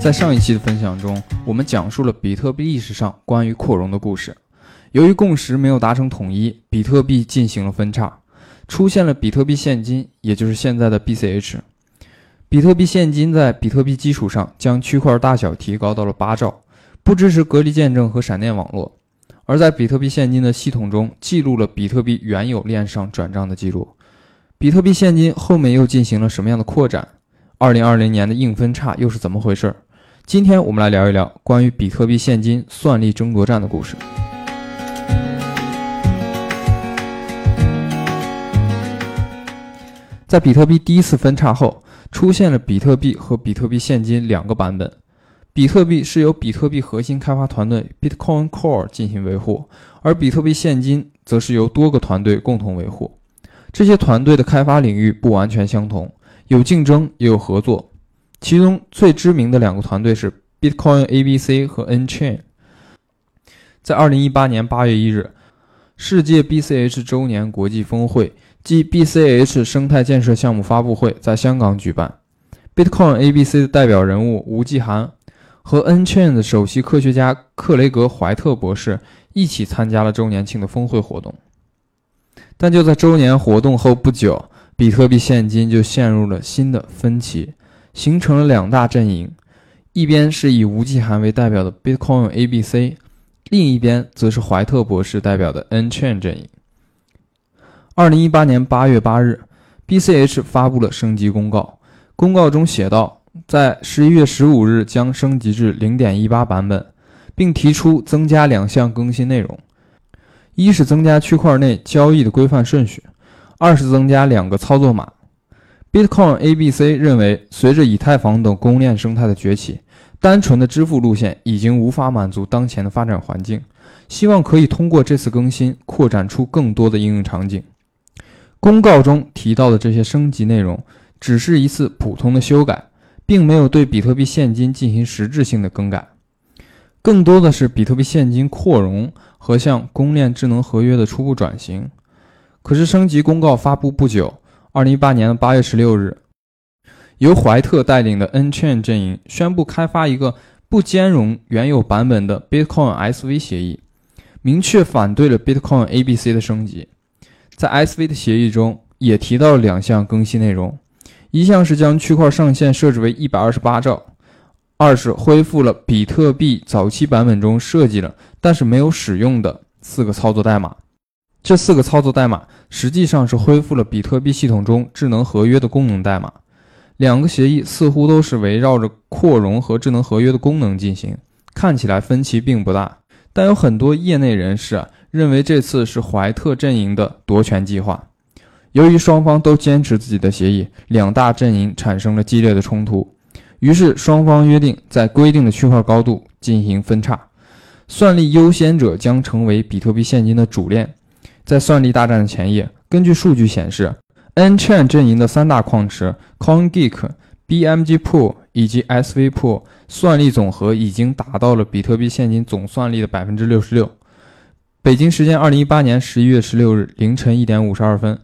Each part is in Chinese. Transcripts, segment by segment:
在上一期的分享中，我们讲述了比特币历史上关于扩容的故事。由于共识没有达成统一，比特币进行了分叉，出现了比特币现金，也就是现在的 BCH。比特币现金在比特币基础上将区块大小提高到了八兆，不支持隔离见证和闪电网络。而在比特币现金的系统中，记录了比特币原有链上转账的记录。比特币现金后面又进行了什么样的扩展？二零二零年的硬分叉又是怎么回事？今天我们来聊一聊关于比特币现金算力争夺战的故事。在比特币第一次分叉后，出现了比特币和比特币现金两个版本。比特币是由比特币核心开发团队 Bitcoin Core 进行维护，而比特币现金则是由多个团队共同维护。这些团队的开发领域不完全相同，有竞争也有合作。其中最知名的两个团队是 Bitcoin ABC 和 Nchain。在二零一八年八月一日，世界 BCH 周年国际峰会暨 BCH 生态建设项目发布会在香港举办。Bitcoin ABC 的代表人物吴继涵和 Nchain 的首席科学家克雷格怀特博士一起参加了周年庆的峰会活动。但就在周年活动后不久，比特币现金就陷入了新的分歧。形成了两大阵营，一边是以吴继涵为代表的 Bitcoin ABC，另一边则是怀特博士代表的 Nchain 阵营。二零一八年八月八日，BCH 发布了升级公告，公告中写道，在十一月十五日将升级至零点一八版本，并提出增加两项更新内容：一是增加区块内交易的规范顺序，二是增加两个操作码。Bitcoin ABC 认为，随着以太坊等公链生态的崛起，单纯的支付路线已经无法满足当前的发展环境，希望可以通过这次更新扩展出更多的应用场景。公告中提到的这些升级内容，只是一次普通的修改，并没有对比特币现金进行实质性的更改，更多的是比特币现金扩容和向公链智能合约的初步转型。可是，升级公告发布不久。二零一八年的八月十六日，由怀特带领的 Nchain 阵营宣布开发一个不兼容原有版本的 Bitcoin SV 协议，明确反对了 Bitcoin ABC 的升级。在 SV 的协议中，也提到了两项更新内容：一项是将区块上限设置为一百二十八兆；二是恢复了比特币早期版本中设计了但是没有使用的四个操作代码。这四个操作代码实际上是恢复了比特币系统中智能合约的功能代码。两个协议似乎都是围绕着扩容和智能合约的功能进行，看起来分歧并不大。但有很多业内人士啊认为这次是怀特阵营的夺权计划。由于双方都坚持自己的协议，两大阵营产生了激烈的冲突。于是双方约定在规定的区块高度进行分叉，算力优先者将成为比特币现金的主链。在算力大战的前夜，根据数据显示，Nchain 阵营的三大矿池 CoinGeek、BMG Pool 以及 SV Pool 算力总和已经达到了比特币现金总算力的百分之六十六。北京时间二零一八年十一月十六日凌晨一点五十二分，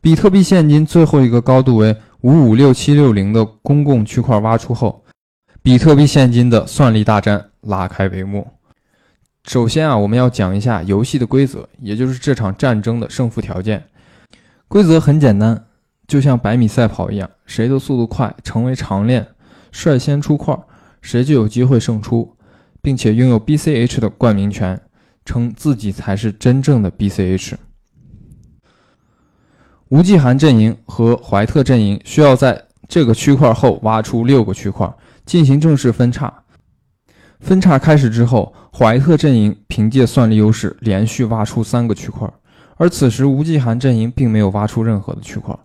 比特币现金最后一个高度为五五六七六零的公共区块挖出后，比特币现金的算力大战拉开帷幕。首先啊，我们要讲一下游戏的规则，也就是这场战争的胜负条件。规则很简单，就像百米赛跑一样，谁的速度快，成为长链，率先出块，谁就有机会胜出，并且拥有 BCH 的冠名权，称自己才是真正的 BCH。吴继涵阵营和怀特阵营需要在这个区块后挖出六个区块，进行正式分叉。分叉开始之后，怀特阵营凭借算力优势连续挖出三个区块，而此时吴继涵阵营并没有挖出任何的区块。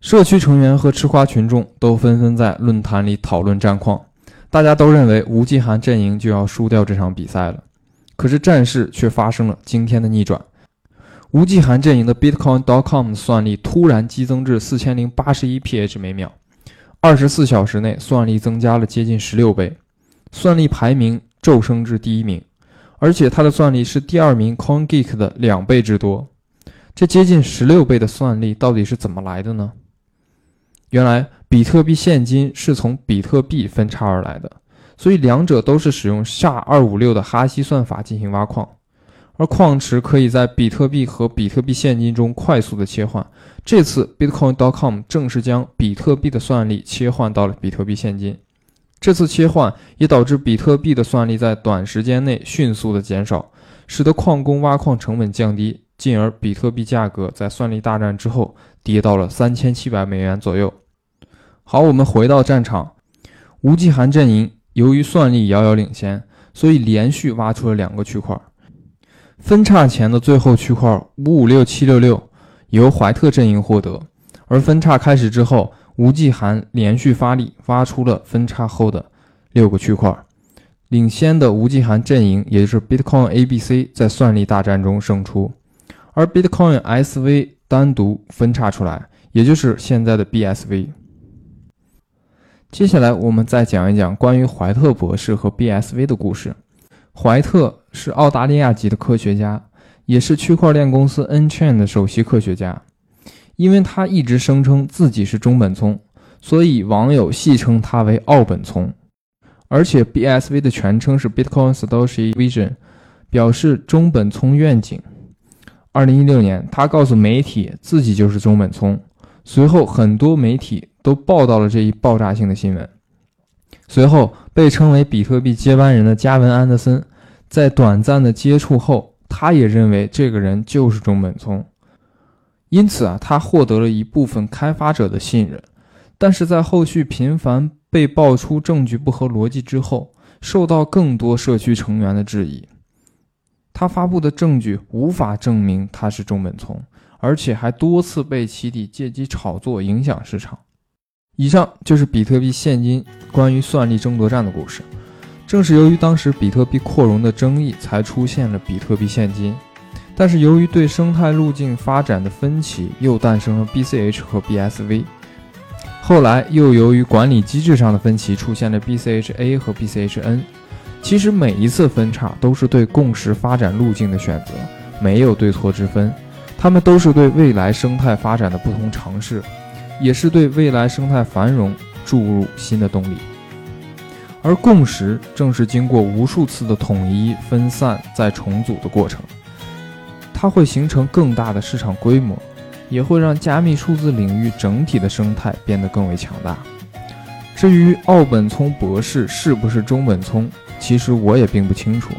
社区成员和吃瓜群众都纷纷在论坛里讨论战况，大家都认为吴继涵阵营就要输掉这场比赛了。可是战事却发生了惊天的逆转，吴继涵阵营的 Bitcoin.com 算力突然激增至四千零八十一 pH 每秒，二十四小时内算力增加了接近十六倍。算力排名骤升至第一名，而且它的算力是第二名 CoinGeek 的两倍之多。这接近十六倍的算力到底是怎么来的呢？原来，比特币现金是从比特币分叉而来的，所以两者都是使用 SHA-256 的哈希算法进行挖矿，而矿池可以在比特币和比特币现金中快速的切换。这次 Bitcoin.com 正式将比特币的算力切换到了比特币现金。这次切换也导致比特币的算力在短时间内迅速的减少，使得矿工挖矿成本降低，进而比特币价格在算力大战之后跌到了三千七百美元左右。好，我们回到战场，吴继寒阵营由于算力遥遥领先，所以连续挖出了两个区块。分叉前的最后区块五五六七六六由怀特阵营获得，而分叉开始之后。吴继寒连续发力，挖出了分叉后的六个区块，领先的吴继寒阵营，也就是 Bitcoin ABC，在算力大战中胜出，而 Bitcoin SV 单独分叉出来，也就是现在的 BSV。接下来我们再讲一讲关于怀特博士和 BSV 的故事。怀特是澳大利亚籍的科学家，也是区块链公司 Nchain 的首席科学家。因为他一直声称自己是中本聪，所以网友戏称他为“奥本聪”。而且 BSV 的全称是 Bitcoin Satoshi Vision，表示中本聪愿景。二零一六年，他告诉媒体自己就是中本聪。随后，很多媒体都报道了这一爆炸性的新闻。随后，被称为比特币接班人的加文·安德森，在短暂的接触后，他也认为这个人就是中本聪。因此啊，他获得了一部分开发者的信任，但是在后续频繁被爆出证据不合逻辑之后，受到更多社区成员的质疑。他发布的证据无法证明他是中本聪，而且还多次被起底，借机炒作影响市场。以上就是比特币现金关于算力争夺战的故事。正是由于当时比特币扩容的争议，才出现了比特币现金。但是由于对生态路径发展的分歧，又诞生了 BCH 和 BSV。后来又由于管理机制上的分歧，出现了 BCHA 和 BCHN。其实每一次分叉都是对共识发展路径的选择，没有对错之分。它们都是对未来生态发展的不同尝试，也是对未来生态繁荣注入新的动力。而共识正是经过无数次的统一、分散再重组的过程。它会形成更大的市场规模，也会让加密数字领域整体的生态变得更为强大。至于奥本聪博士是不是中本聪，其实我也并不清楚。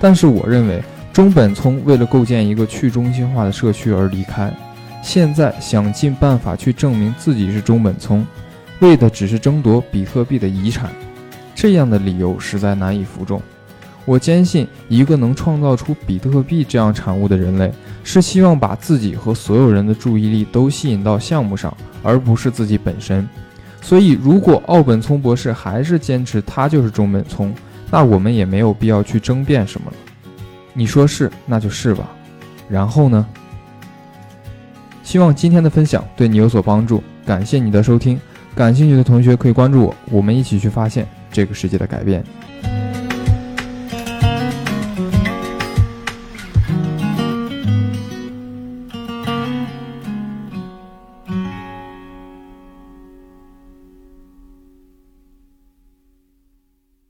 但是我认为，中本聪为了构建一个去中心化的社区而离开，现在想尽办法去证明自己是中本聪，为的只是争夺比特币的遗产，这样的理由实在难以服众。我坚信，一个能创造出比特币这样产物的人类，是希望把自己和所有人的注意力都吸引到项目上，而不是自己本身。所以，如果奥本聪博士还是坚持他就是中本聪，那我们也没有必要去争辩什么了。你说是，那就是吧。然后呢？希望今天的分享对你有所帮助，感谢你的收听。感兴趣的同学可以关注我，我们一起去发现这个世界的改变。